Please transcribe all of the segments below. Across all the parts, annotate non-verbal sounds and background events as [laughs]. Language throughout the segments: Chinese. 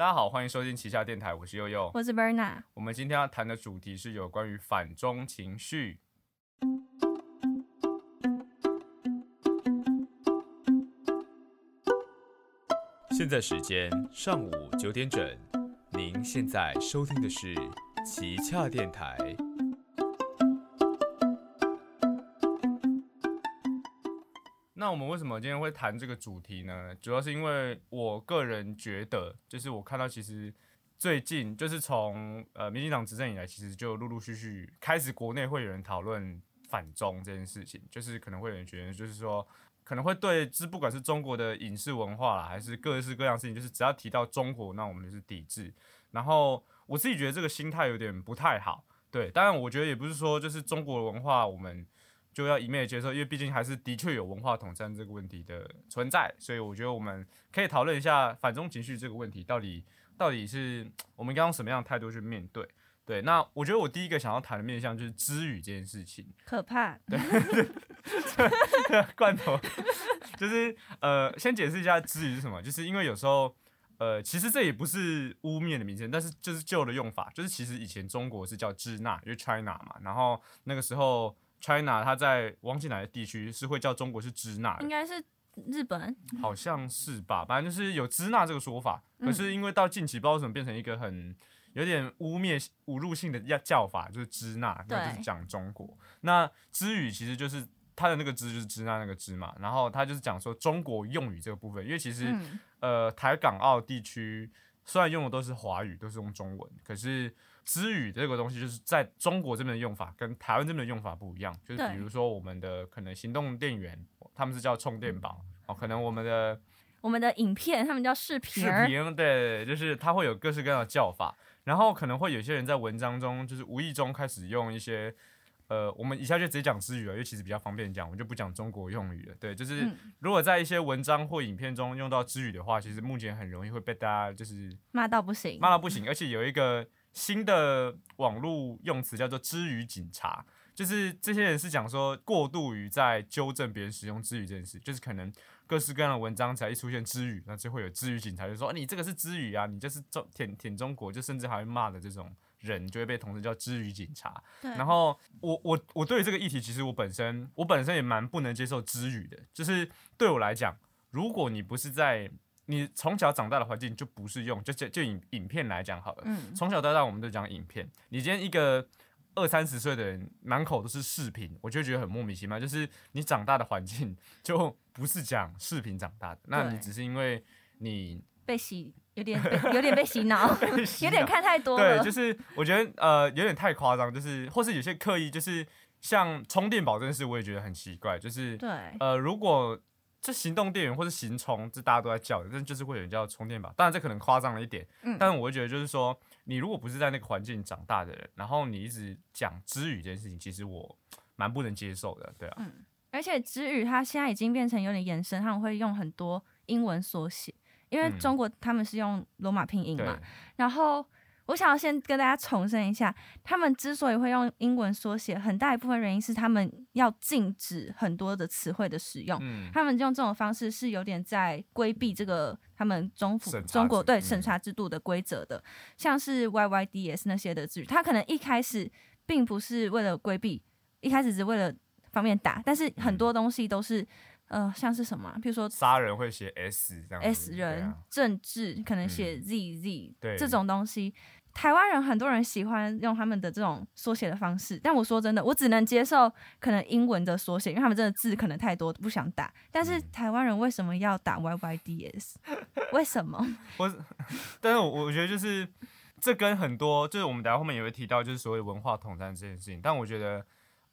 大家好，欢迎收听旗下电台，我是悠悠。我是 Berna。我们今天要谈的主题是有关于反中情绪。现在时间上午九点整，您现在收听的是旗下电台。那我们为什么今天会谈这个主题呢？主要是因为我个人觉得，就是我看到其实最近就是从呃民进党执政以来，其实就陆陆续续开始国内会有人讨论反中这件事情，就是可能会有人觉得，就是说可能会对，是不管是中国的影视文化啦，还是各式各样事情，就是只要提到中国，那我们就是抵制。然后我自己觉得这个心态有点不太好，对，当然我觉得也不是说就是中国文化我们。就要一面接受，因为毕竟还是的确有文化统战这个问题的存在，所以我觉得我们可以讨论一下反中情绪这个问题，到底到底是我们应该用什么样的态度去面对？对，那我觉得我第一个想要谈的面向就是知语这件事情，可怕。对，[laughs] 罐头 [laughs] 就是呃，先解释一下知语是什么，就是因为有时候呃，其实这也不是污蔑的名称，但是就是旧的用法，就是其实以前中国是叫支那，因为 China 嘛，然后那个时候。China，它在忘记哪个地区是会叫中国是支那，应该是日本，好像是吧，反正就是有支那这个说法。可是因为到近期不知道为什么变成一个很有点污蔑、侮辱性的叫叫法，就是支那，那就是讲中国。那支语其实就是它的那个支就是支那那个支嘛，然后它就是讲说中国用语这个部分，因为其实呃台港澳地区虽然用的都是华语，都是用中文，可是。支语这个东西，就是在中国这边的用法跟台湾这边的用法不一样。就是比如说我们的可能行动电源，他们是叫充电宝哦。可能我们的我们的影片，他们叫视频。视频对，就是它会有各式各样的叫法。然后可能会有些人在文章中，就是无意中开始用一些呃，我们以下就直接讲词语了，因为其实比较方便讲，我就不讲中国用语了。对，就是如果在一些文章或影片中用到词语的话，其实目前很容易会被大家就是骂到不行，骂到不行，而且有一个。新的网络用词叫做“之语警察”，就是这些人是讲说过度于在纠正别人使用“之语”这件事，就是可能各式各样的文章才一出现“之语”，那就会有“之语警察”就说你这个是“之语”啊，你就是中舔舔中国，就甚至还会骂的这种人，就会被同时叫“之语警察”。然后我我我对于这个议题，其实我本身我本身也蛮不能接受“之语”的，就是对我来讲，如果你不是在你从小长大的环境就不是用，就就就影影片来讲好了。嗯。从小到大我们都讲影片。你今天一个二三十岁的人满口都是视频，我就觉得很莫名其妙。就是你长大的环境就不是讲视频长大的，那你只是因为你被洗，有点有点被洗脑，[laughs] 有点看太多了。对，就是我觉得呃有点太夸张，就是或是有些刻意，就是像充电宝这件事，我也觉得很奇怪。就是对呃如果。这行动电源或者行充，这大家都在叫的，但就是会有人叫充电宝。当然这可能夸张了一点，嗯，但是我会觉得就是说，你如果不是在那个环境长大的人，然后你一直讲知语这件事情，其实我蛮不能接受的，对啊。嗯，而且知语它现在已经变成有点延伸，他们会用很多英文缩写，因为中国他们是用罗马拼音嘛，然后。我想要先跟大家重申一下，他们之所以会用英文缩写，很大一部分原因是他们要禁止很多的词汇的使用。嗯，他们用这种方式是有点在规避这个他们中府中国对审查制度的规则的。像是 Y Y D S 那些的字，他可能一开始并不是为了规避，一开始只为了方便打，但是很多东西都是呃，像是什么，比如说杀人会写 S 这样，S 人政治可能写 Z Z，对这种东西。台湾人很多人喜欢用他们的这种缩写的方式，但我说真的，我只能接受可能英文的缩写，因为他们真的字可能太多，不想打。但是台湾人为什么要打 Y Y D S？为什么？我，但是我我觉得就是这跟很多就是我们等下后面也会提到，就是所谓文化统战这件事情。但我觉得，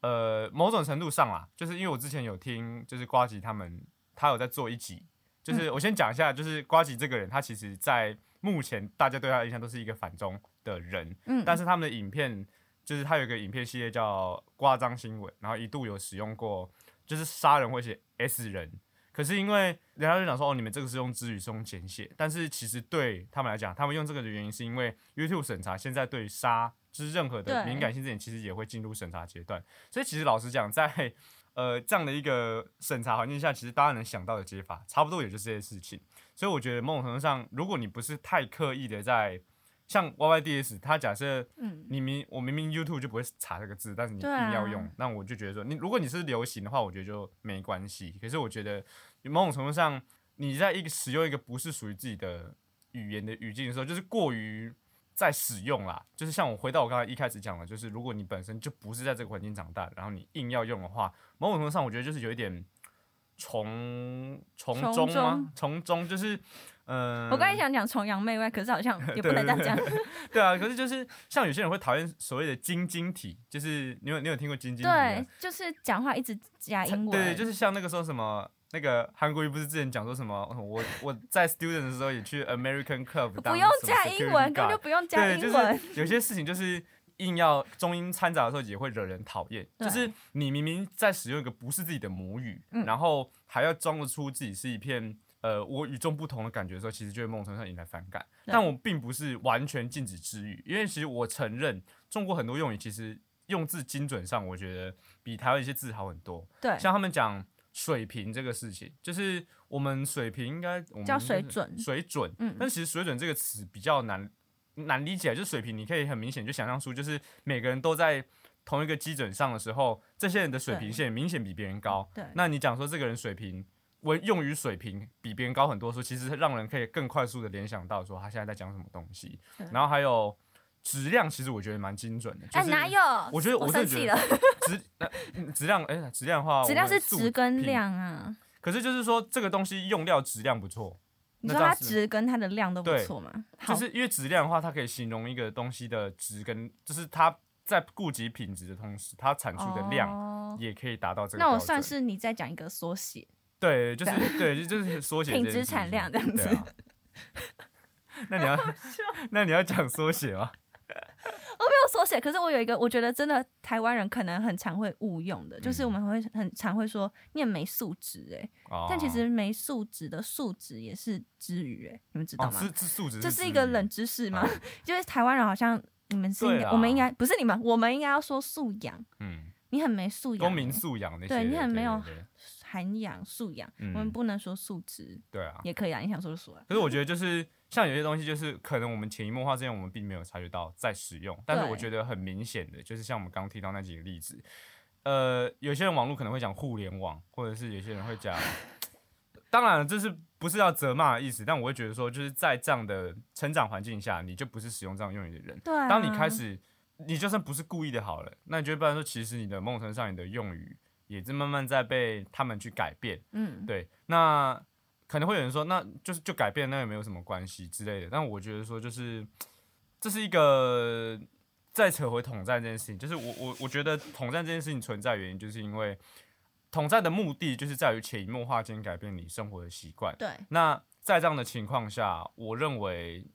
呃，某种程度上啦，就是因为我之前有听，就是瓜吉他们他有在做一集，就是我先讲一下，就是瓜吉这个人，他其实在。目前大家对他的印象都是一个反中的人，嗯，但是他们的影片就是他有一个影片系列叫“夸张新闻”，然后一度有使用过，就是杀人会写 S 人，可是因为人家就讲说哦，你们这个是用字语是用简写，但是其实对他们来讲，他们用这个的原因是因为 YouTube 审查现在对杀就是任何的敏感性字眼，其实也会进入审查阶段，所以其实老实讲，在 [laughs] 呃这样的一个审查环境下，其实大家能想到的解法，差不多也就是这些事情。所以我觉得某种程度上，如果你不是太刻意的在像 Y Y D S，它假设你明我明明 YouTube 就不会查这个字，但是你硬要用，那我就觉得说，你如果你是流行的话，我觉得就没关系。可是我觉得某种程度上，你在一个使用一个不是属于自己的语言的语境的时候，就是过于在使用啦。就是像我回到我刚才一开始讲的，就是如果你本身就不是在这个环境长大，然后你硬要用的话，某种程度上我觉得就是有一点从从中吗？从中就是。嗯，我刚才想讲崇洋媚外，可是好像 [laughs] 也不能这样讲。[laughs] 对啊，可是就是像有些人会讨厌所谓的晶晶体，就是你有你有听过晶晶体对，就是讲话一直加英文。对，就是像那个时候什么那个韩国瑜不是之前讲说什么，我我在 student 的时候也去 American Club，不用加英文，根本就不用加英文。有些事情就是硬要中英掺杂的时候也会惹人讨厌。就是你明明在使用一个不是自己的母语，然后还要装得出自己是一片。呃，我与众不同的感觉的时候，其实就会梦成上引来反感。但我并不是完全禁止治愈，因为其实我承认，中国很多用语其实用字精准上，我觉得比台湾一些字好很多。对，像他们讲水平这个事情，就是我们水平应该叫水准，水准。嗯，但其实水准这个词比较难难理解，就是水平，你可以很明显就想象出，就是每个人都在同一个基准上的时候，这些人的水平线明显比别人高。对，那你讲说这个人水平。为用语水平比别人高很多，说其实让人可以更快速的联想到说他现在在讲什么东西。然后还有质量，其实我觉得蛮精准的。哎，哪有？我觉得我生气了。[laughs] 质那质量，哎，质量的话，质量是质跟量啊。可是就是说这个东西用料质量不错。你说它值跟它的量都不错嘛？就是因为质量的话，它可以形容一个东西的值跟，就是它在顾及品质的同时，它产出的量也可以达到这个。那我算是你在讲一个缩写。对，就是对，就是 [laughs] 缩写品质产量这样子。那你要，[laughs] 那你要讲缩写吗？我没有缩写，可是我有一个，我觉得真的台湾人可能很常会误用的，就是我们会很常会说念没素质哎，但其实没素质的素质也是之语哎，你们知道吗？是素质，这是一个冷知识吗？[laughs] 就是台湾人好像你们是应该，我们应该不是你们，我们应该要说素养。嗯，你很没素养，公民素养那些，对你很没有。涵养素养，我们不能说素质，对啊，也可以啊，你想说就说。可是我觉得就是像有些东西，就是可能我们潜移默化之间，我们并没有察觉到在使用，但是我觉得很明显的，就是像我们刚提到那几个例子，呃，有些人网络可能会讲互联网，或者是有些人会讲，[laughs] 当然这是不是要责骂的意思，但我会觉得说，就是在这样的成长环境下，你就不是使用这样用语的人。对，当你开始，你就算不是故意的，好了，那你就不然说，其实你的梦程上你的用语。也是慢慢在被他们去改变，嗯，对，那可能会有人说，那就是就改变，那也没有什么关系之类的。但我觉得说，就是这是一个再扯回统战这件事情，就是我我我觉得统战这件事情存在原因，就是因为统战的目的就是在于潜移默化间改变你生活的习惯。对，那在这样的情况下，我认为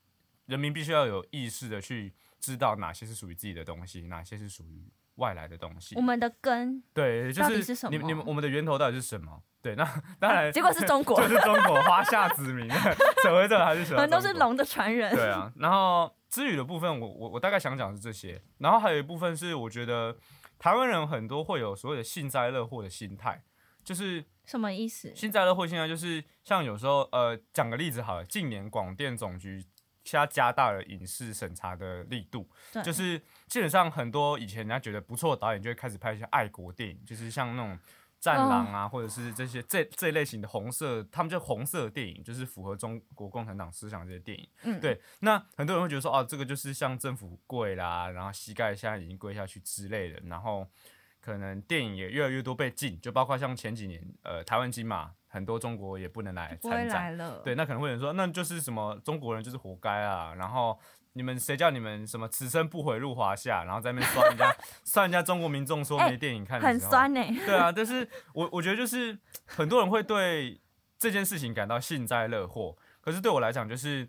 人民必须要有意识的去知道哪些是属于自己的东西，哪些是属于。外来的东西，我们的根对，就是你你们我们的源头到底是什么？对，那当然，[laughs] 结果是中国，就是中国华夏子民，[laughs] 扯回这还是什么？们都是龙的传人。对啊，然后之语的部分，我我我大概想讲是这些，然后还有一部分是我觉得台湾人很多会有所谓的幸灾乐祸的心态，就是什么意思？幸灾乐祸心态就是像有时候呃，讲个例子好了，近年广电总局。加加大了影视审查的力度，就是基本上很多以前人家觉得不错的导演就会开始拍一些爱国电影，就是像那种战狼啊，或者是这些这这一类型的红色，他们叫红色电影，就是符合中国共产党思想这些电影。嗯，对。那很多人会觉得说，哦，这个就是向政府跪啦，然后膝盖现在已经跪下去之类的，然后可能电影也越来越多被禁，就包括像前几年呃台湾金马。很多中国也不能来参展，对，那可能会有人说，那就是什么中国人就是活该啊，然后你们谁叫你们什么此生不悔入华夏，然后在那边酸人家，[laughs] 酸人家中国民众说没电影看，很酸呢。对啊，但是我我觉得就是很多人会对这件事情感到幸灾乐祸，可是对我来讲，就是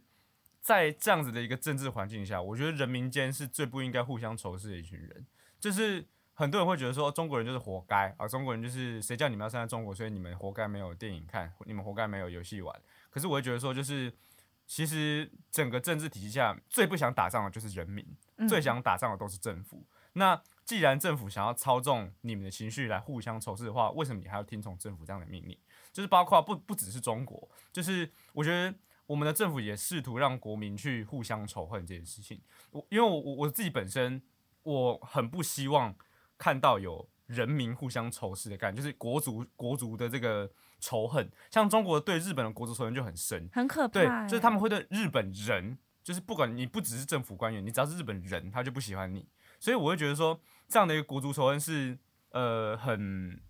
在这样子的一个政治环境下，我觉得人民间是最不应该互相仇视的一群人，就是。很多人会觉得说中国人就是活该啊，中国人就是谁叫你们要生在中国，所以你们活该没有电影看，你们活该没有游戏玩。可是我会觉得说，就是其实整个政治体系下最不想打仗的就是人民，最想打仗的都是政府。那既然政府想要操纵你们的情绪来互相仇视的话，为什么你还要听从政府这样的命令？就是包括不不只是中国，就是我觉得我们的政府也试图让国民去互相仇恨这件事情。我因为我我我自己本身我很不希望看到有人民互相仇视的感觉，就是国族国族的这个仇恨。像中国对日本的国族仇恨就很深，很可怕。对，就是他们会对日本人，就是不管你不只是政府官员，你只要是日本人，他就不喜欢你。所以我会觉得说，这样的一个国族仇恨是呃很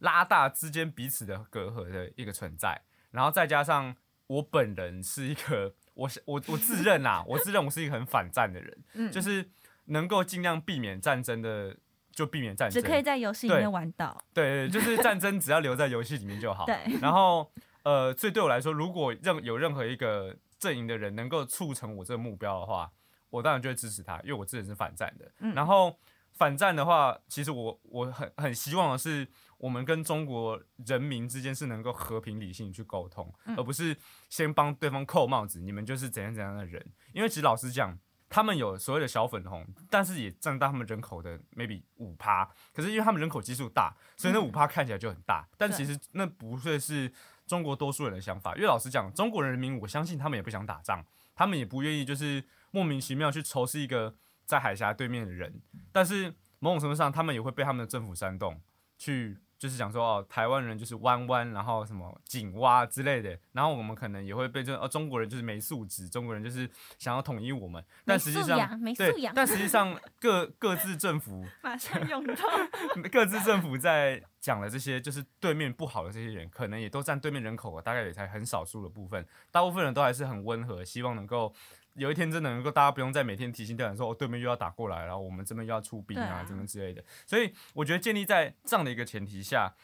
拉大之间彼此的隔阂的一个存在。然后再加上我本人是一个，我我我自认啊，我自认我是一个很反战的人，嗯，就是能够尽量避免战争的就避免战争，只可以在游戏里面玩到，对对，就是战争只要留在游戏里面就好。[laughs] 对。然后呃，所以对我来说，如果任有任何一个阵营的人能够促成我这个目标的话，我当然就会支持他，因为我自己是反战的。嗯。然后反战的话，其实我我很很希望的是。我们跟中国人民之间是能够和平理性去沟通，而不是先帮对方扣帽子，你们就是怎样怎样的人。因为其实老实讲，他们有所谓的小粉红，但是也占到他们人口的 maybe 五趴。可是因为他们人口基数大，所以那五趴看起来就很大。但其实那不会是中国多数人的想法。因为老实讲，中国人民我相信他们也不想打仗，他们也不愿意就是莫名其妙去仇视一个在海峡对面的人。但是某种程度上，他们也会被他们的政府煽动去。就是讲说哦，台湾人就是弯弯，然后什么井蛙之类的，然后我们可能也会被这哦中国人就是没素质，中国人就是想要统一我们，但实际上对，但实际上各各自政府 [laughs] 马上用到各自政府在讲的这些，就是对面不好的这些人，可能也都占对面人口大概也才很少数的部分，大部分人都还是很温和，希望能够。有一天真的能够，大家不用再每天提心吊胆说，哦，对面又要打过来，然后我们这边又要出兵啊，怎么之类的。所以我觉得建立在这样的一个前提下，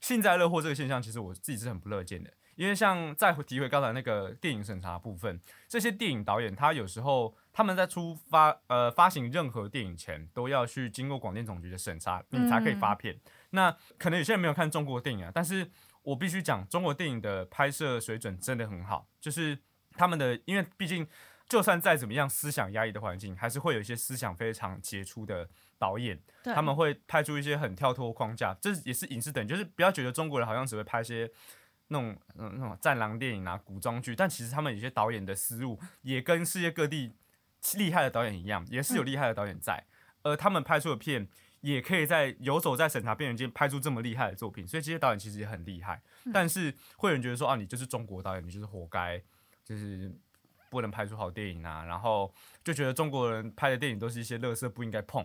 幸灾乐祸这个现象，其实我自己是很不乐见的。因为像再提回刚才那个电影审查部分，这些电影导演他有时候他们在出发呃发行任何电影前，都要去经过广电总局的审查，你才可以发片。那可能有些人没有看中国电影啊，但是我必须讲，中国电影的拍摄水准真的很好，就是他们的，因为毕竟。就算再怎么样思想压抑的环境，还是会有一些思想非常杰出的导演，他们会拍出一些很跳脱框架。这也是影视等，就是不要觉得中国人好像只会拍些那种嗯那种战狼电影啊、古装剧，但其实他们有些导演的思路也跟世界各地厉害的导演一样，也是有厉害的导演在，而他们拍出的片也可以在游走在审查边缘间拍出这么厉害的作品，所以这些导演其实也很厉害。但是会有人觉得说啊，你就是中国导演，你就是活该，就是。不能拍出好电影啊，然后就觉得中国人拍的电影都是一些垃圾，不应该碰。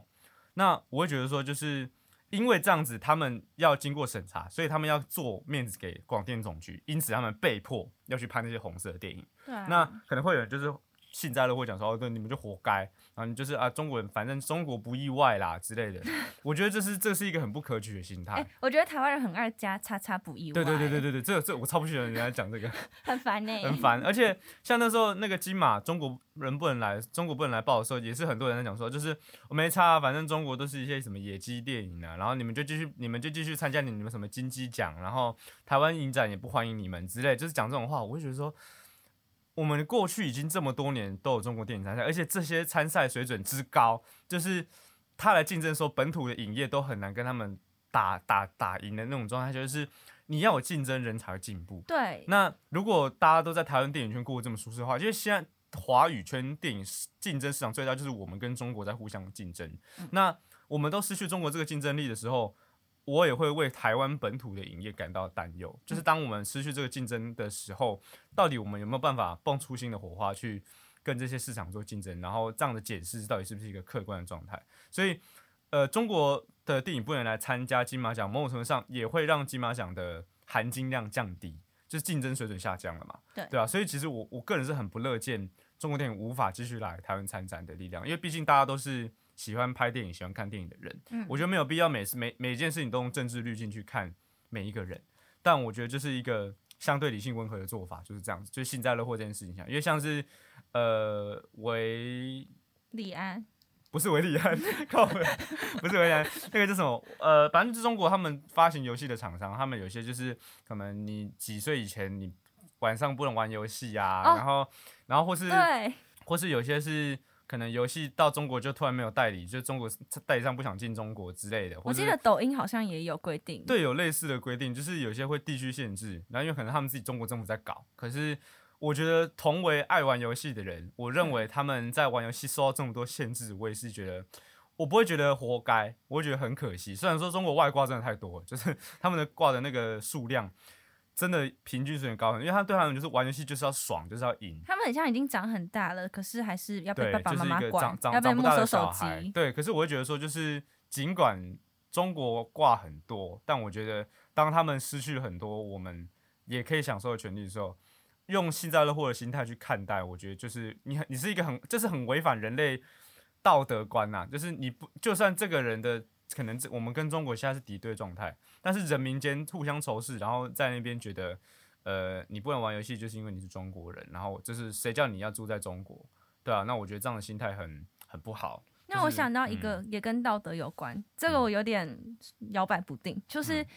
那我会觉得说，就是因为这样子，他们要经过审查，所以他们要做面子给广电总局，因此他们被迫要去拍那些红色的电影。对，那可能会有人就是幸灾乐祸讲说，哦，对，你们就活该。然后，你就是啊，中国人，反正中国不意外啦之类的。[laughs] 我觉得这是这是一个很不可取的心态。我觉得台湾人很爱加叉叉不意外。对对对对对对，这这我超不喜欢人家讲这个。[laughs] 很烦呢。很烦，而且像那时候那个金马中国人不能来，中国不能来报的时候，也是很多人在讲说，就是我没差，反正中国都是一些什么野鸡电影啊，然后你们就继续你们就继续参加你们什么金鸡奖，然后台湾影展也不欢迎你们之类，就是讲这种话，我会觉得说。我们过去已经这么多年都有中国电影参赛，而且这些参赛水准之高，就是他来竞争说本土的影业都很难跟他们打打打赢的那种状态，就是你要有竞争，人才会进步。对。那如果大家都在台湾电影圈过得这么舒适的话，因为现在华语圈电影竞争市场最大就是我们跟中国在互相竞争，那我们都失去中国这个竞争力的时候。我也会为台湾本土的影业感到担忧，就是当我们失去这个竞争的时候，到底我们有没有办法蹦出新的火花去跟这些市场做竞争？然后这样的解释到底是不是一个客观的状态？所以，呃，中国的电影不能来参加金马奖，某种程度上也会让金马奖的含金量降低，就是竞争水准下降了嘛？对对啊，所以其实我我个人是很不乐见中国电影无法继续来台湾参展的力量，因为毕竟大家都是。喜欢拍电影、喜欢看电影的人，嗯，我觉得没有必要每次每每件事情都用政治滤镜去看每一个人。但我觉得这是一个相对理性、温和的做法，就是这样子。就是幸灾乐祸这件事情上，因为像是呃维李安，不是维李安，[laughs] 靠，不是维安，那个叫什么？呃，反正是中国他们发行游戏的厂商，他们有些就是可能你几岁以前你晚上不能玩游戏啊，然后然后或是，或是有些是。可能游戏到中国就突然没有代理，就中国代理商不想进中国之类的。我记得抖音好像也有规定，对，有类似的规定，就是有些会地区限制。然后因为可能他们自己中国政府在搞，可是我觉得同为爱玩游戏的人，我认为他们在玩游戏受到这么多限制，我也是觉得，我不会觉得活该，我会觉得很可惜。虽然说中国外挂真的太多，就是 [laughs] 他们的挂的那个数量真的平均水平高很，因为他对他们就是玩游戏就是要爽，就是要赢。他们很像已经长很大了，可是还是要被对，爸爸就是妈妈管要被没收手。机。对，可是我会觉得说，就是尽管中国挂很多，但我觉得当他们失去很多我们也可以享受的权利的时候，用幸灾乐祸的心态去看待，我觉得就是你很你是一个很这是很违反人类道德观呐、就是你不就算这个人的可能这我们跟中国现在是敌对状态，但是人民间互相仇视，然后在那边觉得呃你不能玩游戏，就是因为你是中国人，然后就是谁叫你要住在中国，对啊，那我觉得这样的心态很很不好。那我想到一个也跟道德有关，这个我有点摇摆不定，就是嗯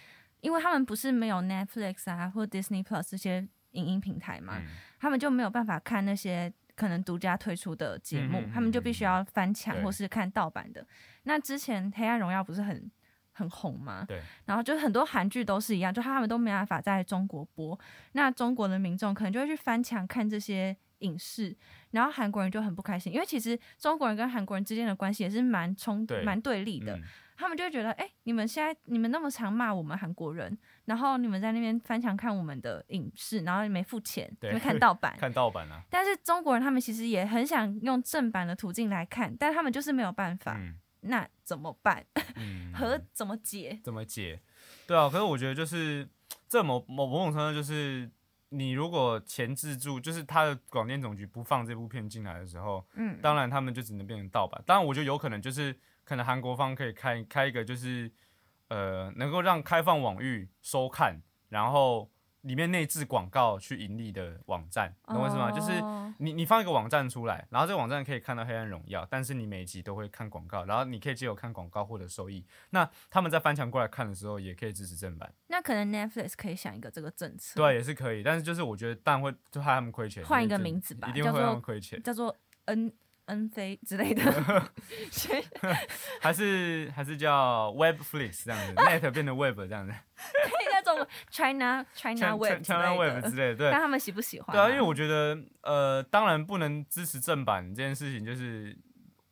因为他们不是没有 Netflix 啊或 Disney Plus 这些影音平台嘛，嗯他们就没有办法看那些可能独家推出的节目，他们就必须要翻墙或是看盗版的。那之前《黑暗荣耀》不是很很红吗？对，然后就很多韩剧都是一样，就他们都没办法在中国播，那中国的民众可能就会去翻墙看这些影视，然后韩国人就很不开心，因为其实中国人跟韩国人之间的关系也是蛮冲对蛮对立的，嗯他们就会觉得，哎、你们现在你们那么常骂我们韩国人，然后你们在那边翻墙看我们的影视，然后你没付钱，你对们看盗版。[laughs] 看盗版啊，但是中国人他们其实也很想用正版的途径来看，但他们就是没有办法。嗯那怎么办？[laughs] 嗯，和怎么解？怎么解？对啊，可是我觉得就是这某某某种程度上就是你如果钳制住，就是他的广电总局不放这部片进来的时候，嗯，当然他们就只能变成盗版。当然，我觉得有可能就是可能韩国方可以开开一个就是呃能够让开放网域收看，然后里面内置广告去盈利的网站，懂我意思吗？就是哦你你放一个网站出来，然后这个网站可以看到《黑暗荣耀》，但是你每一集都会看广告，然后你可以借由看广告获得收益。那他们在翻墙过来看的时候，也可以支持正版，那可能 Netflix 可以想一个这个政策，对，也是可以。但是就是我觉得，但会就害他们亏钱，换一个名字吧一定会让他们亏钱。叫做 N N 飞之类的。[laughs] [laughs] 还是还是叫 Webflix 这样子，[laughs] Net 变成 Web 这样子可以叫做 China China Web 之 China 类 Web 的之类的，对看他们喜不喜欢、对啊，因为我觉得呃，当然不能支持正版这件事情，就是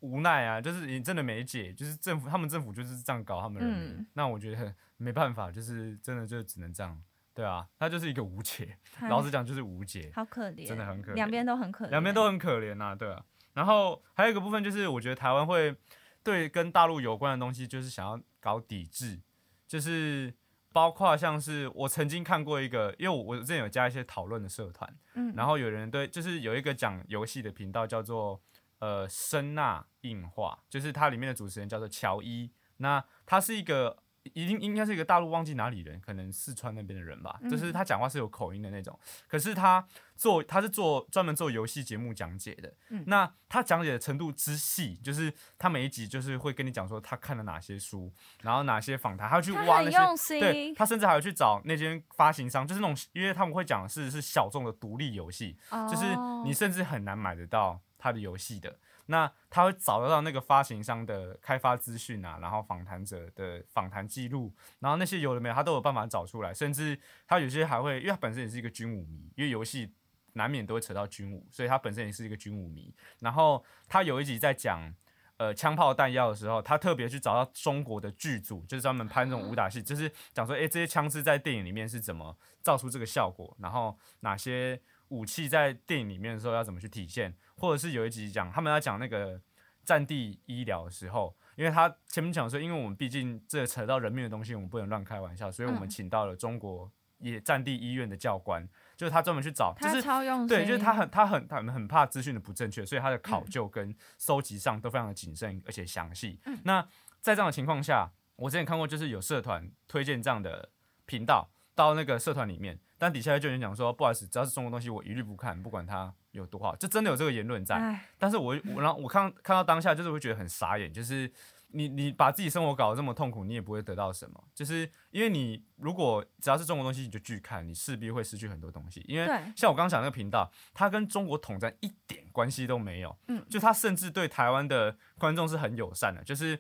无奈啊，就是你真的没解，就是政府他们政府就是这样搞他们人民，嗯那我觉得没办法，就是真的就只能这样，对啊，他就是一个无解，哎老实讲就是无解，好可怜，真的很可怜两边都很可怜，两边都很可怜呐、对啊。然后还有一个部分就是，我觉得台湾会对跟大陆有关的东西，就是想要搞抵制，就是包括像是我曾经看过一个，因为我我之前有加一些讨论的社团，嗯，然后有人对，就是有一个讲游戏的频道叫做呃声纳硬化，就是它里面的主持人叫做乔伊，那他是一个。一定应该是一个大陆忘记哪里人，可能四川那边的人吧。嗯就是他讲话是有口音的那种，可是他做他是做专门做游戏节目讲解的。嗯那他讲解的程度之细，就是他每一集就是会跟你讲说他看了哪些书，然后哪些访谈，他要去挖那些对他甚至还要去找那间发行商，就是那种，因为他们会讲的是是小众的独立游戏，就是你哦甚至很难买得到他的游戏的。那他会找得到那个发行商的开发资讯啊，然后访谈者的访谈记录，然后那些有的没有，他都有办法找出来。甚至他有些还会，因为他本身也是一个军武迷，因为游戏难免都会扯到军武，所以他本身也是一个军武迷。然后他有一集在讲。呃，枪炮弹药的时候，他特别去找到中国的剧组，就是专门拍那种武打戏，就是讲说，诶，这些枪支在电影里面是怎么造出这个效果，然后哪些武器在电影里面的时候要怎么去体现，或者是有一集讲他们要讲那个战地医疗的时候，因为他前面讲说，因为我们毕竟这扯到人命的东西，我们不能乱开玩笑，所以我们嗯。请到了中国也战地医院的教官，就是他专门去找，就他是超用，对，就是他很他很他们很怕资讯的不正确，所以他的考嗯。究跟收集上都非常的谨慎而且详细。嗯。那在这样的情况下，我之前看过，就是有社团推荐这样的频道到那个社团里面，但底下就有人讲说，不好意思，只要是中国东西，我一律不看，不管它有多好，就真的有这个言论在。哎，但是我我然后我看看到当下，就是会觉得很傻眼，就是你你把自己生活搞得这么痛苦，你也不会得到什么，就是因为你如果只要是中国东西，你就拒看，你势必会失去很多东西。因为，像我刚刚讲那个频道，它跟中国统战一点关系都没有，嗯就他甚至对台湾的观众是很友善的，就是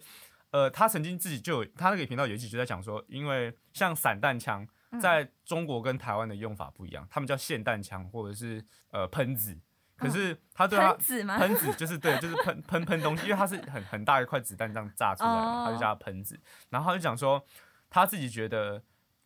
呃，他曾经自己就有他那个频道有一集就在讲说，因为像散弹枪。在中国跟台湾的用法不一样，他们叫霰弹枪或者是呃喷子，可是他对他喷子吗？[laughs] 喷子就是对，就是喷喷喷东西，因为它是很很大一块子弹这样炸出来的，他就叫它喷子。然后他就讲说，他自己觉得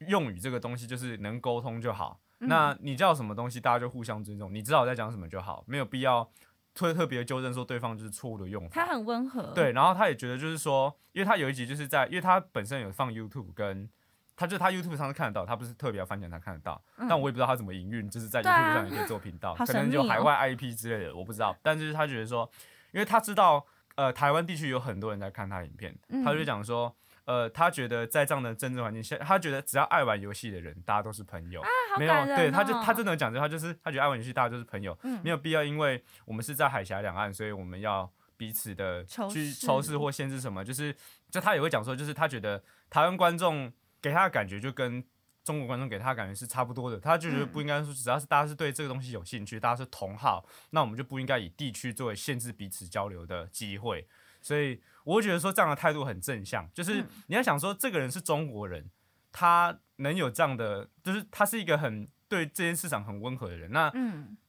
用语这个东西就是能沟通就好。那你叫什么东西，大家就互相尊重，你知道我在讲什么就好，没有必要特特别纠正说对方就是错误的用法。他很温和。对，然后他也觉得就是说，因为他有一集就是在，因为他本身有放 YouTube，跟他就他 YouTube 上是看得到，他不是特别要翻墙才看得到，但我也不知道他怎么营运，就是在 YouTube 上也可以做频道，可能就海外 IP 之类的，我不知道。但是他觉得说，因为他知道呃台湾地区有很多人在看他影片，他就讲说。呃，他觉得在这样的政治环境下，他觉得只要爱玩游戏的人，大家都是朋友。没有，对，他就他真的讲这话，就是他觉得爱玩游戏，大家都是朋友，没有必要因为我们是在海峡两岸，所以我们要彼此的去仇视或限制什么。就是，就他也会讲说，就是他觉得台湾观众给他的感觉就跟中国观众给他的感觉是差不多的。他就觉得不应该说，只要是大家是对这个东西有兴趣，大家是同好，那我们就不应该以地区作为限制彼此交流的机会。所以。我会觉得说这样的态度很正向，就是你要想说这个人是中国人，他能有这样的，就是他是一个很对这件市场很温和的人。那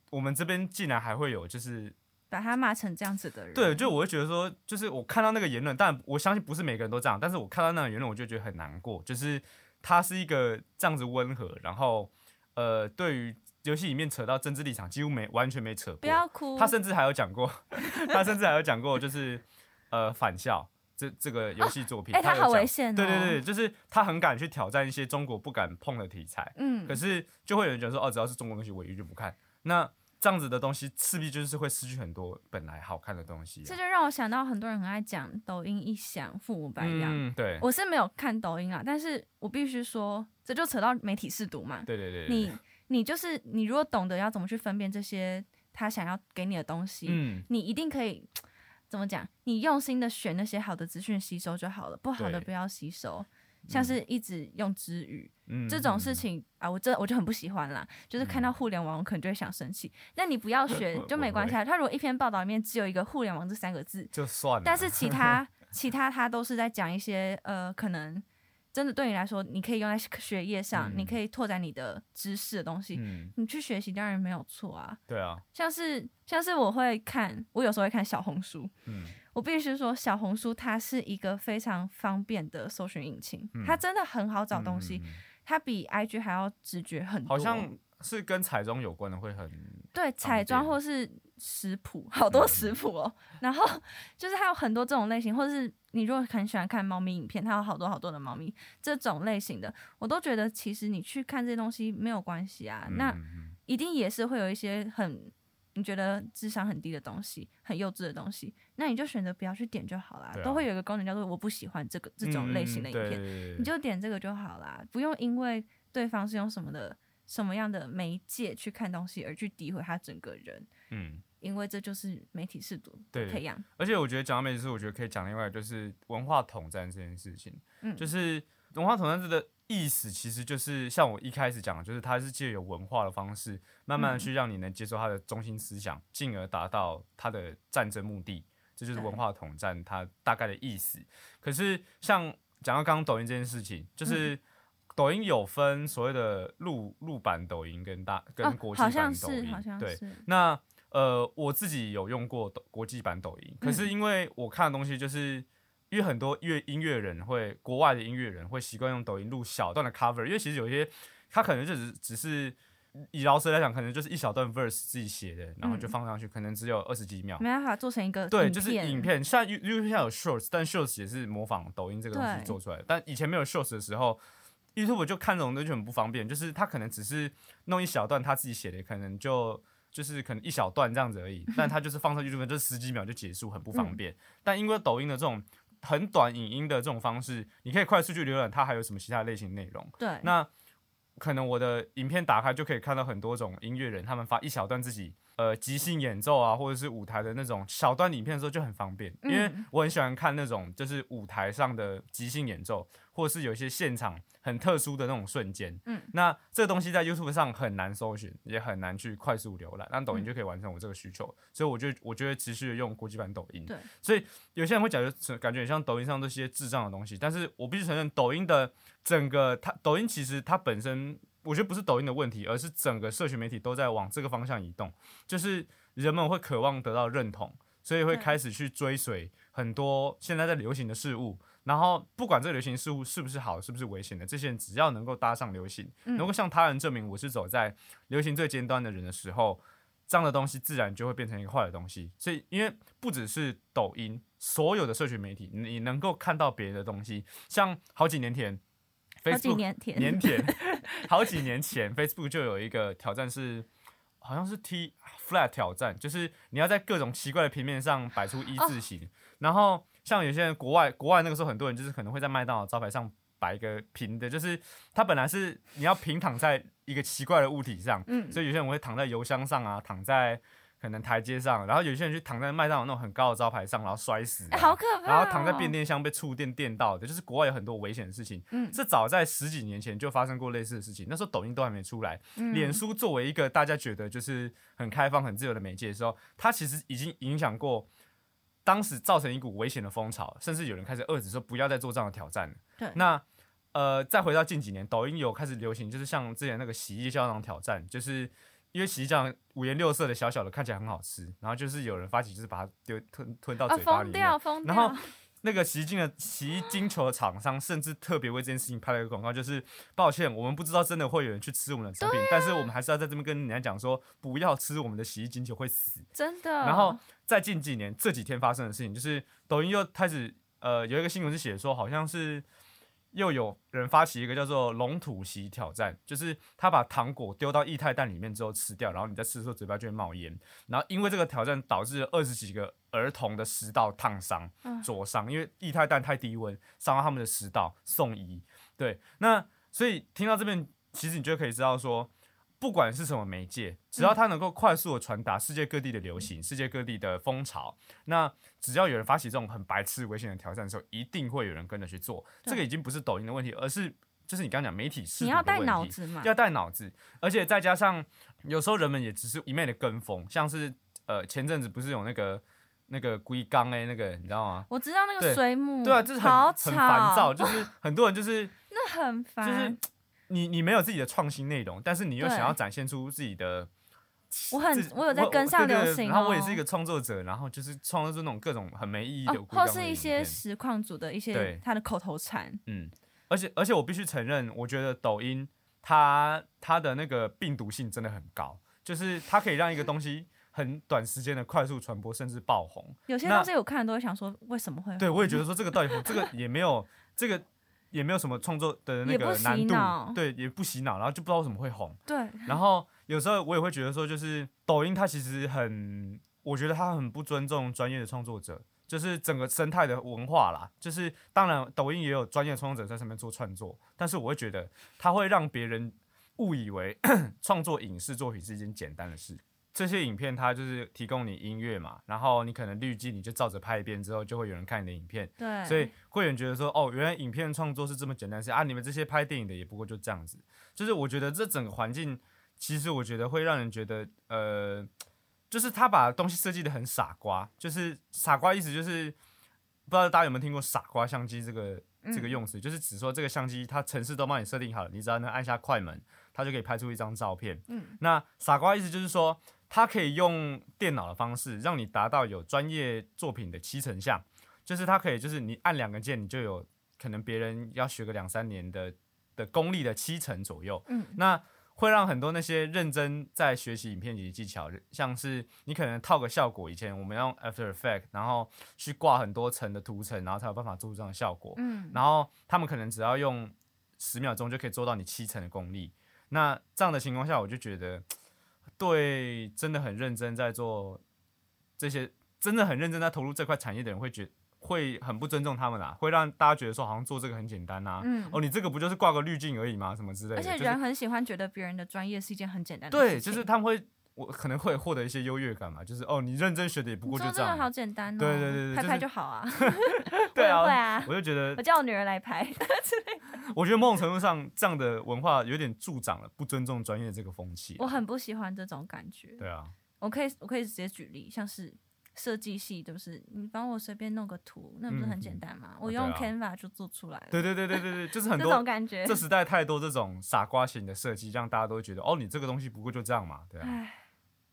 我们这边竟然还会有就是把他骂成这样子的人，对，就我会觉得说，就是我看到那个言论，但我相信不是每个人都这样，但是我看到那个言论，我就觉得很难过。就是他是一个这样子温和，然后呃，对于游戏里面扯到政治立场，几乎没完全没扯过。不要哭。他甚至还有讲过，[laughs] 他甚至还有讲过，就是。呃，返校这这个游戏作品，哎，他好危险。对对对，就是他很敢去挑战一些中国不敢碰的题材。嗯，可是就会有人觉得说，哦，只要是中国东西，我一律不看。那这样子的东西，势必就是会失去很多本来好看的东西。这就让我想到，很多人很爱讲抖音一响，父母白养。嗯，对。我是没有看抖音啊，但是我必须说，这就扯到媒体试读嘛。对对对。你你就是你，如果懂得要怎么去分辨这些他想要给你的东西，嗯，你一定可以。怎么讲？你用心的选那些好的资讯吸收就好了，不好的不要吸收。像是一直用之语这种事情啊，我这我就很不喜欢啦。就是看到互联网，我可能就会想生气。那你不要学 [laughs] 就没关系啊。他如果一篇报道里面只有一个“互联网”这三个字，就算了。但是其他其他他都是在讲一些呃可能。真的对你来说，你可以用在学业上，你可以拓展你的知识的东西，你去学习当然没有错啊。对啊，像是像是我会看，我有时候会看小红书。嗯，我必须说，小红书它是一个非常方便的搜寻引擎，它真的很好找东西，它比 IG 还要直觉很多。好像是跟彩妆有关的，会很对彩妆或是。食谱好多食谱哦，然后就是还有很多这种类型，或者是你如果很喜欢看猫咪影片，它有好多好多的猫咪这种类型的，我都觉得其实你去看这些东西没有关系啊。那一定也是会有一些很你觉得智商很低的东西，很幼稚的东西，那你就选择不要去点就好啦。都会有一个功能叫做我不喜欢这个这种类型的影片，你就点这个就好啦，不用因为对方是用什么的什么样的媒介去看东西而去诋毁他整个人。嗯。因为这就是媒体试读培养，而且我觉得讲到媒体试，我觉得可以讲另外就是文化统战这件事情。嗯，就是文化统战这的意思，其实就是像我一开始讲的，就是它是借由文化的方式，慢慢的去让你能接受它的中心思想，进而达到它的战争目的。这就是文化统战它大概的意思。可是像讲到刚刚抖音这件事情，就是抖音有分所谓的陆陆版抖音跟大跟国际版抖音，对，那。呃，我自己有用过抖国际版抖音，可是因为我看的东西，就是因为很多乐音乐人会，国外的音乐人会习惯用抖音录小段的 cover，因为其实有一些他可能就只只是以饶舌来讲，可能就是一小段 verse 自己写的，然后就放上去，可能只有二十几秒，没办法做成一个对，就是影片，像因为现在有 shorts，但 shorts 也是模仿抖音这个东西做出来的，但以前没有 shorts 的时候，YouTube 就看这种东西就很不方便，就是他可能只是弄一小段他自己写的，可能就。就是可能一小段这样子而已，但它就是放上去就就是十几秒就结束，很不方便。但因为抖音的这种很短影音的这种方式，你可以快速去浏览它还有什么其他类型内容。对，那可能我的影片打开就可以看到很多种音乐人，他们发一小段自己呃即兴演奏啊，或者是舞台的那种小段影片的时候就很方便，因为我很喜欢看那种就是舞台上的即兴演奏，或者是有一些现场很特殊的那种瞬间。嗯，那这个东西在 YouTube 上很难搜寻，也很难去快速浏览，那抖音就可以完成我这个需求，所以我就我就会持续的用国际版抖音。对，所以有些人会感觉感觉像抖音上这些智障的东西，但是我必须承认，抖音的整个它抖音其实它本身。我觉得不是抖音的问题，而是整个社群媒体都在往这个方向移动，就是人们会渴望得到认同，所以会开始去追随很多现在在流行的事物。然后不管这个流行事物是不是好，是不是危险的，这些人只要能够搭上流行，能够向他人证明我是走在流行最尖端的人的时候，这样的东西自然就会变成一个坏的东西。所以，因为不只是抖音，所有的社群媒体，你能够看到别人的东西，像好几年前。好几年前，年前，[laughs] 好几年前，Facebook 就有一个挑战是，好像是 T flat 挑战，就是你要在各种奇怪的平面上摆出一字形。然后像有些人国外，国外那个时候很多人就是可能会在麦当劳招牌上摆一个平的，就是它本来是你要平躺在一个奇怪的物体上，嗯，所以有些人会躺在油箱上啊，躺在。可能台阶上，然后有些人去躺在麦当劳那种很高的招牌上，然后摔死，好可怕。然后躺在变电箱被触电电到的，就是国外有很多危险的事情。嗯，这早在十几年前就发生过类似的事情，那时候抖音都还没出来。脸书作为一个大家觉得就是很开放、很自由的媒介的时候，它其实已经影响过，当时造成一股危险的风潮，甚至有人开始遏制说不要再做这样的挑战。对，那呃，再回到近几年，抖音有开始流行，就是像之前那个洗衣胶囊挑战，就是。因为洗衣胶囊五颜六色的小小的看起来很好吃，然后就是有人发起就是把它丢吞吞到嘴巴里面，然后 [laughs] 那个洗衣精的洗衣精球的厂商甚至特别为这件事情拍了一个广告，就是抱歉，我们不知道真的会有人去吃我们的产品，但是我们还是要在这边跟人家讲说，不要吃我们的洗衣精球会死，真的。然后在近几年这几天发生的事情，就是抖音又开始呃有一个新闻是写说好像是。又有人发起一个叫做“龙吐息”挑战，就是他把糖果丢到液态蛋里面之后吃掉，然后你在吃的时候嘴巴就会冒烟。然后因为这个挑战导致二十几个儿童的食道烫伤、灼伤，因为液态蛋太低温伤到他们的食道，送医。对，那所以听到这边，其实你就可以知道说。不管是什么媒介，只要它能够快速的传达世界各地的流行、世界各地的风潮，那只要有人发起这种很白痴、危险的挑战的时候，一定会有人跟着去做。这个已经不是抖音的问题，而是就是你刚刚讲媒体是你要带脑子嘛，要带脑子，而且再加上有时候人们也只是一昧的跟风，像是呃前阵子不是有那个那个龟缸哎，那个你知道吗？我知道那个水母，对啊，就是很很烦躁，就是很多人就是 [laughs] 那很烦，就是。你你没有自己的创新内容，但是你又想要展现出自己的，我很我有在跟上流行，然后我也是一个创作者，然后就是创作出那种各种很没意义的，或是一些实况组的一些他的口头禅。嗯，而且而且我必须承认，我觉得抖音它它的那个病毒性真的很高，就是它可以让一个东西很短时间的快速传播，甚至爆红。有些东西我看都会想说，为什么会？对我也觉得说这个到底这个也没有这个。也没有什么创作的那个难度，对，也不洗脑，然后就不知道为什么会红。对。然后有时候我也会觉得说，就是抖音它其实很，我觉得它很不尊重专业的创作者，就是整个生态的文化啦。就是当然，抖音也有专业创作者在上面做创作，但是我会觉得它会让别人误以为 [coughs] 创作影视作品是一件简单的事。这些影片它就是提供你音乐嘛，然后你可能滤镜，你就照着拍一遍之后，就会有人看你的影片。对，所以会有人觉得说，哦，原来影片创作是这么简单事啊！你们这些拍电影的也不过就这样子。就是我觉得这整个环境，其实我觉得会让人觉得，呃，就是他把东西设计的很傻瓜。就是傻瓜意思就是，不知道大家有没有听过“傻瓜相机”这个这个用词，就是只说这个相机它程式都帮你设定好了，你只要能按下快门，它就可以拍出一张照片。嗯，那傻瓜意思就是说。它可以用电脑的方式让你达到有专业作品的七成像，就是它可以，就是你按两个键，你就有可能别人要学个两三年的的功力的七成左右。嗯，那会让很多那些认真在学习影片级技巧，像是你可能套个效果，以前我们用 After Effect，然后去挂很多层的图层，然后才有办法做出这样的效果。嗯，然后他们可能只要用十秒钟就可以做到你七成的功力。那这样的情况下，我就觉得。对，真的很认真在做这些，真的很认真在投入这块产业的人，会觉会很不尊重他们啦，会让大家觉得说好像做这个很简单呐。嗯，哦，你这个不就是挂个滤镜而已吗？什么之类的。而且人很喜欢觉得别人的专业是一件很简单的事情。对，就是他们会，我可能会获得一些优越感嘛，就是哦，你认真学的也不过就这样，好简单，对对对拍拍就好啊，[laughs] 对啊，会啊，我就觉得我叫我女儿来拍 [laughs] 我觉得某种程度上这样的文化有点助长了不尊重专业这个风气，我很不喜欢这种感觉。对啊，我可以我可以直接举例，像是设计系，就是你帮我随便弄个图，那不是很简单吗？我用 Canva 就做出来了。对对对对对对，就是很多这种感觉。这时代太多这种傻瓜型的设计，让大家都觉得哦，你这个东西不过就这样嘛，对啊。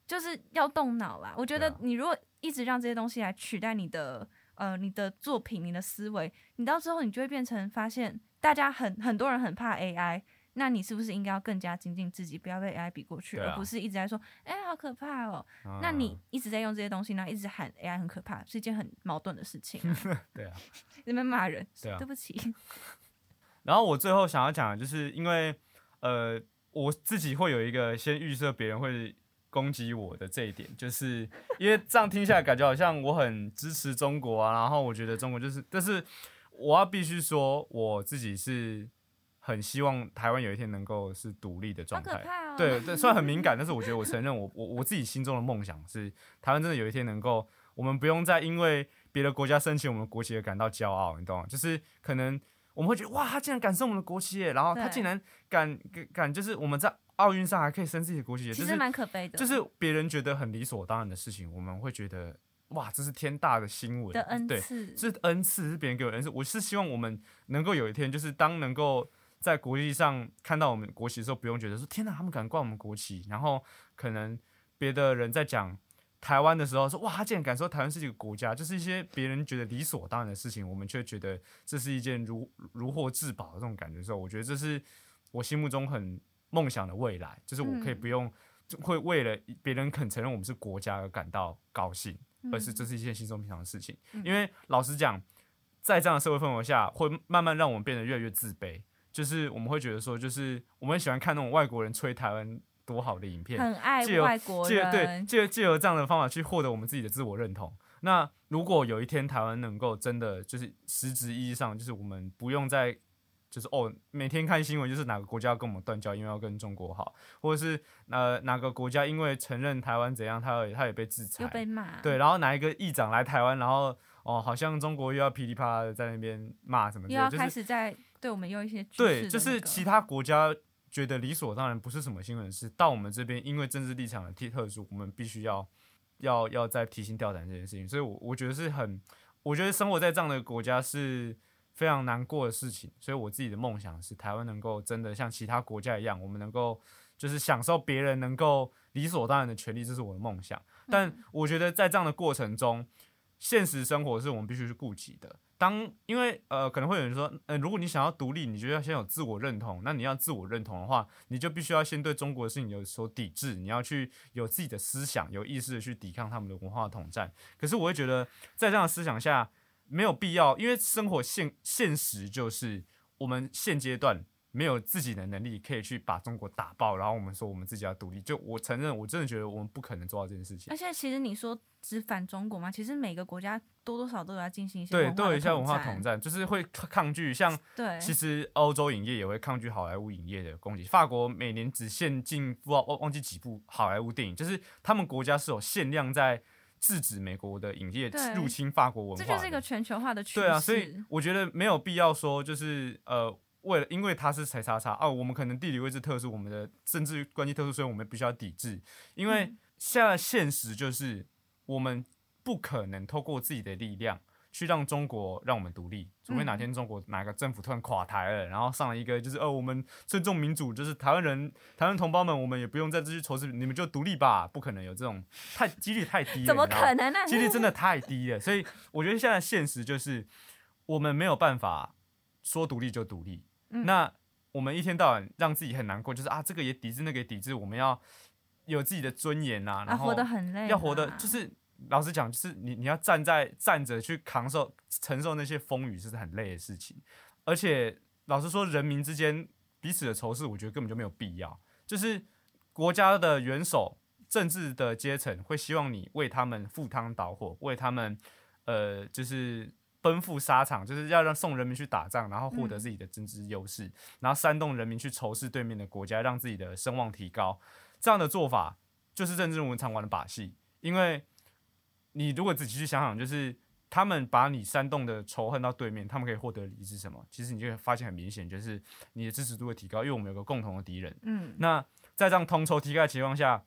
就是要动脑啦。我觉得你如果一直让这些东西来取代你的呃你的作品、你的思维，你到之后你就会变成发现大家很很多人很怕 AI，那你是不是应该要更加精进自己，不要被 AI 比过去，而不是一直在说哎好可怕哦。那你一直在用这些东西，然后一直喊 AI 很可怕，是一件很矛盾的事情。[laughs] 对啊，你们骂人，对啊，对不起。然后我最后想要讲的就是，因为呃我自己会有一个先预设别人会。攻击我的这一点，就是因为这样听下来，感觉好像我很支持中国啊。然后我觉得中国就是，但是我要必须说，我自己是很希望台湾有一天能够是独立的状态。对对，虽然很敏感，但是我觉得我承认，我我我自己心中的梦想是，台湾真的有一天能够，我们不用再因为别的国家升起我们国旗而感到骄傲，你懂吗？就是可能我们会觉得，哇，他竟然敢升我们的国旗，然后他竟然敢敢，就是我们在。奥运上还可以升自己的国旗，其实蛮可悲的。就是别人觉得很理所当然的事情，我们会觉得哇，这是天大的新闻，的恩赐，是恩赐，是别人给我恩赐。我是希望我们能够有一天，就是当能够在国际上看到我们国旗的时候，不用觉得说天哪，他们敢挂我们国旗。然后可能别的人在讲台湾的时候，说哇，他竟然敢说台湾是一个国家，就是一些别人觉得理所当然的事情，我们却觉得这是一件如如获至宝的这种感觉的时候，我觉得这是我心目中很。梦想的未来，就是我可以不用会为了别人肯承认我们是国家而感到高兴，而是这是一件稀松平常的事情。因为老实讲，在这样的社会氛围下，会慢慢让我们变得越来越自卑。就是我们会觉得说，就是我们喜欢看那种外国人吹台湾多好的影片，很爱外国人，对，借借由这样的方法去获得我们自己的自我认同。那如果有一天台湾能够真的就是实质意义上，就是我们不用再。就是哦，每天看新闻就是哪个国家要跟我们断交，因为要跟中国好，或者是呃哪个国家因为承认台湾怎样，他也他也被制裁，又被骂。对，然后哪一个议长来台湾，然后哦好像中国又要噼里啪啦的在那边骂什么，又要开始在对我们用一些对，就是其他国家觉得理所当然不是什么新闻事，到我们这边因为政治立场的特特殊，我们必须要要要再提心吊胆这件事情，所以，我我觉得是很，我觉得生活在这样的国家是。非常难过的事情，所以我自己的梦想是台湾能够真的像其他国家一样，我们能够就是享受别人能够理所当然的权利，这是我的梦想。但我觉得在这样的过程中，现实生活是我们必须去顾及的。当因为呃可能会有人说，呃如果你想要独立，你就要先有自我认同。那你要自我认同的话，你就必须要先对中国的事情有所抵制，你要去有自己的思想，有意识的去抵抗他们的文化统战。可是我会觉得，在这样的思想下。没有必要，因为生活现现实就是我们现阶段没有自己的能力可以去把中国打爆，然后我们说我们自己要独立。就我承认，我真的觉得我们不可能做到这件事情。而且其实你说只反中国吗？其实每个国家多多少都有要进行一些对，都有一些文化统战，就是会抗拒。像对，其实欧洲影业也会抗拒好莱坞影业的攻击。法国每年只限进忘忘忘记几部好莱坞电影，就是他们国家是有限量在。制止美国的影业入侵法国文化，这就是一个全球化的趋势。对啊，所以我觉得没有必要说，就是呃，为了因为它是才叉叉哦，我们可能地理位置特殊，我们的政治关系特殊，所以我们必须要抵制。因为现在现实就是我们不可能透过自己的力量。去让中国让我们独立，除非哪天中国哪个政府突然垮台了，然后上了一个就是哦，我们尊重民主，就是台湾人、台湾同胞们，我们也不用再继续仇视，你们就独立吧，不可能有这种太几率太低了，[laughs] 怎么可能呢？[laughs] 几率真的太低了，所以我觉得现在现实就是我们没有办法说独立就独立，那我们一天到晚让自己很难过，就是啊，这个也抵制，那个也抵制，我们要有自己的尊严呐，然后活得很累，要活得就是。老实讲，就是你你要站在站着去扛受承受那些风雨，是很累的事情。而且老实说，人民之间彼此的仇视，我觉得根本就没有必要。就是国家的元首、政治的阶层会希望你为他们赴汤蹈火，为他们呃，就是奔赴沙场，就是要让送人民去打仗，然后获得自己的政治优势，然后煽动人民去仇视对面的国家，让自己的声望提高。这样的做法。就是政治人物常玩的把戏，因为你如果仔细去想想，就是他们把你煽动的仇恨到对面，他们可以获得利益是什么？其实你就会发现很明显，就是你的支持度会提高，因为我们有个共同的敌人。嗯，那在这样同仇敌忾的情况下，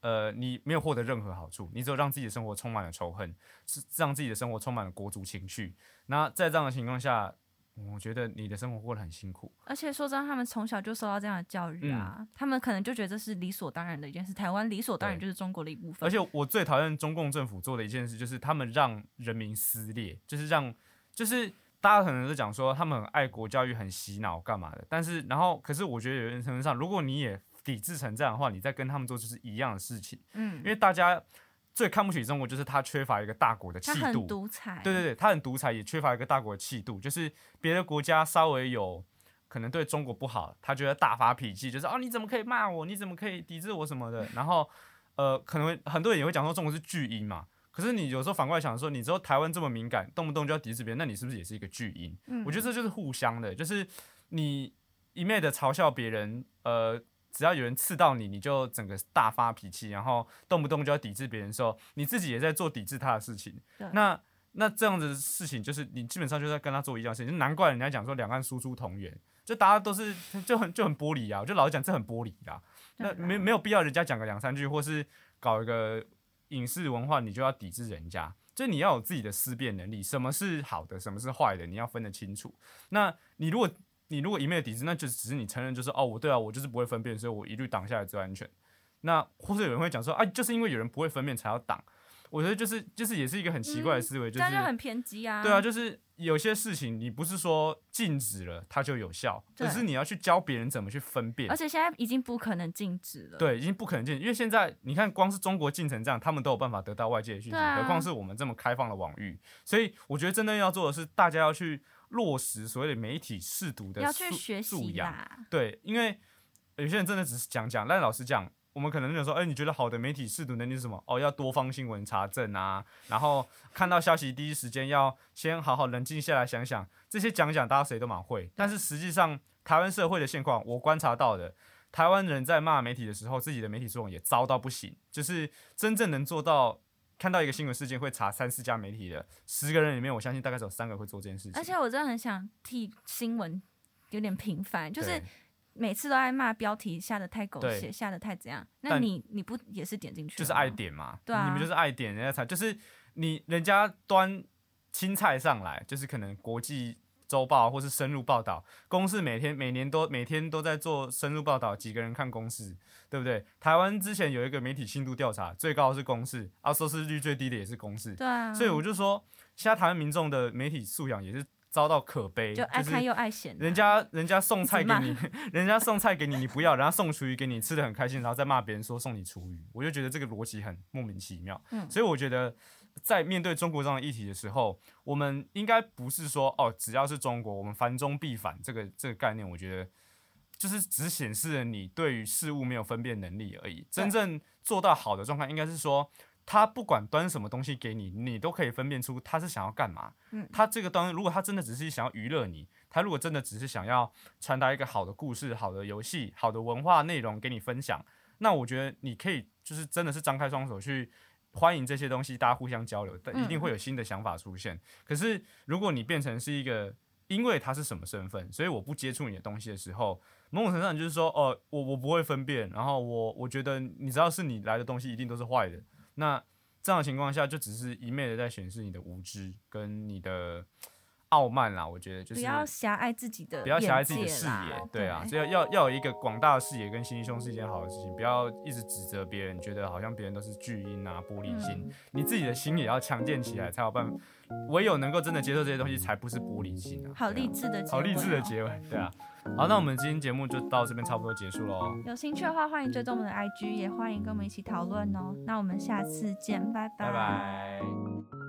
呃，你没有获得任何好处，你只有让自己的生活充满了仇恨，是让自己的生活充满了国足情绪。那在这样的情况下，我觉得你的生活过得很辛苦。而且说真的，他们从小就受到这样的教育啊，他们可能就觉得这是理所当然的一件事。台湾理所当然就是中国的一部分。而且我最讨厌中共政府做的一件事，就是他们让人民撕裂，就是让，就是大家可能都讲说他们很爱国教育、很洗脑干嘛的。但是，然后，可是我觉得有人程度上，如果你也抵制成这样的话，你再跟他们做就是一样的事情。嗯，因为大家。最看不起中国就是他缺乏一个大国的气度，他很独裁。对对对，他很独裁，也缺乏一个大国的气度。就是别的国家稍微有可能对中国不好，他觉得大发脾气，就是哦你怎么可以骂我？你怎么可以抵制我什么的？然后呃，可能很多人也会讲说中国是巨婴嘛。可是你有时候反过来想说，你知道台湾这么敏感，动不动就要抵制别人，那你是不是也是一个巨婴？嗯，我觉得这就是互相的，就是你一昧的嘲笑别人，呃。只要有人刺到你，你就整个大发脾气，然后动不动就要抵制别人的时候，你自己也在做抵制他的事情。那那这样子的事情，就是你基本上就在跟他做一样事情。就难怪人家讲说两岸输出同源，就大家都是就很就很玻璃啊。我就老实讲，这很玻璃啊。那没没有必要人家讲个两三句，或是搞一个影视文化，你就要抵制人家。就你要有自己的思辨能力，什么是好的，什么是坏的，你要分得清楚。那你如果你如果一面的抵制，那就只是你承认，就是哦，我对啊，我就是不会分辨，所以我一律挡下来最安全。那或者有人会讲说，啊，就是因为有人不会分辨才要挡。我觉得就是就是也是一个很奇怪的思维，就是就很偏激啊。对啊，就是有些事情你不是说禁止了它就有效，可是你要去教别人怎么去分辨。而且现在已经不可能禁止了。对，已经不可能禁止，因为现在你看，光是中国禁成这样，他们都有办法得到外界的讯息，何况是我们这么开放的网域。所以我觉得真正要做的是，大家要去。落实所谓的媒体试读的素素养，对，因为有些人真的只是讲讲，但老实讲，我们可能就说，哎，你觉得好的媒体试读能力是什么？哦，要多方新闻查证啊，然后看到消息第一时间要先好好冷静下来想想，这些讲讲大家谁都蛮会，但是实际上台湾社会的现况，我观察到的，台湾人在骂媒体的时候，自己的媒体素养也糟到不行，就是真正能做到。看到一个新闻事件会查三四家媒体的十个人里面，我相信大概只有三个会做这件事情。而且我真的很想替新闻有点平凡，就是每次都爱骂标题下的太狗血，下的太怎样。那你你不也是点进去？就是爱点嘛，对啊，你们就是爱点人家才就是你人家端青菜上来，就是可能国际。周报或是深入报道，公视每天每年都每天都在做深入报道，几个人看公视，对不对？台湾之前有一个媒体信度调查，最高的是公视，啊，收视率最低的也是公视，对啊。所以我就说，现在台湾民众的媒体素养也是遭到可悲，就爱看又爱嫌。人家人家送菜给你，[laughs] 人家送菜给你，你不要，人家送厨余给你，吃的很开心，然后再骂别人说送你厨余，我就觉得这个逻辑很莫名其妙。嗯，所以我觉得。在面对中国这样的议题的时候，我们应该不是说哦，只要是中国，我们反中必反这个这个概念，我觉得就是只显示了你对于事物没有分辨能力而已。真正做到好的状态，应该是说他不管端什么东西给你，你都可以分辨出他是想要干嘛。嗯，他这个端如果他真的只是想要娱乐你，他如果真的只是想要传达一个好的故事、好的游戏、好的文化内容给你分享，那我觉得你可以就是真的是张开双手去。欢迎这些东西，大家互相交流，但一定会有新的想法出现。可是，如果你变成是一个，因为他是什么身份，所以我不接触你的东西的时候，某种程度上就是说，哦，我我不会分辨，然后我我觉得，你知道是你来的东西一定都是坏的。那这样的情况下，就只是一昧的在显示你的无知跟你的。傲慢啦，我觉得就是不要狭隘自己的，不要狭隘自己的视野，对啊，只要要要有一个广大的视野跟心胸是一件好的事情，不要一直指责别人，觉得好像别人都是巨婴啊、玻璃心，你自己的心也要强健起来才有办法，唯有能够真的接受这些东西，才不是玻璃心啊。好励志的，好励志的结尾，对啊。好，那我们今天节目就到这边差不多结束喽。有兴趣的话，欢迎追踪我们的 IG，也欢迎跟我们一起讨论哦。那我们下次见，拜拜。拜拜。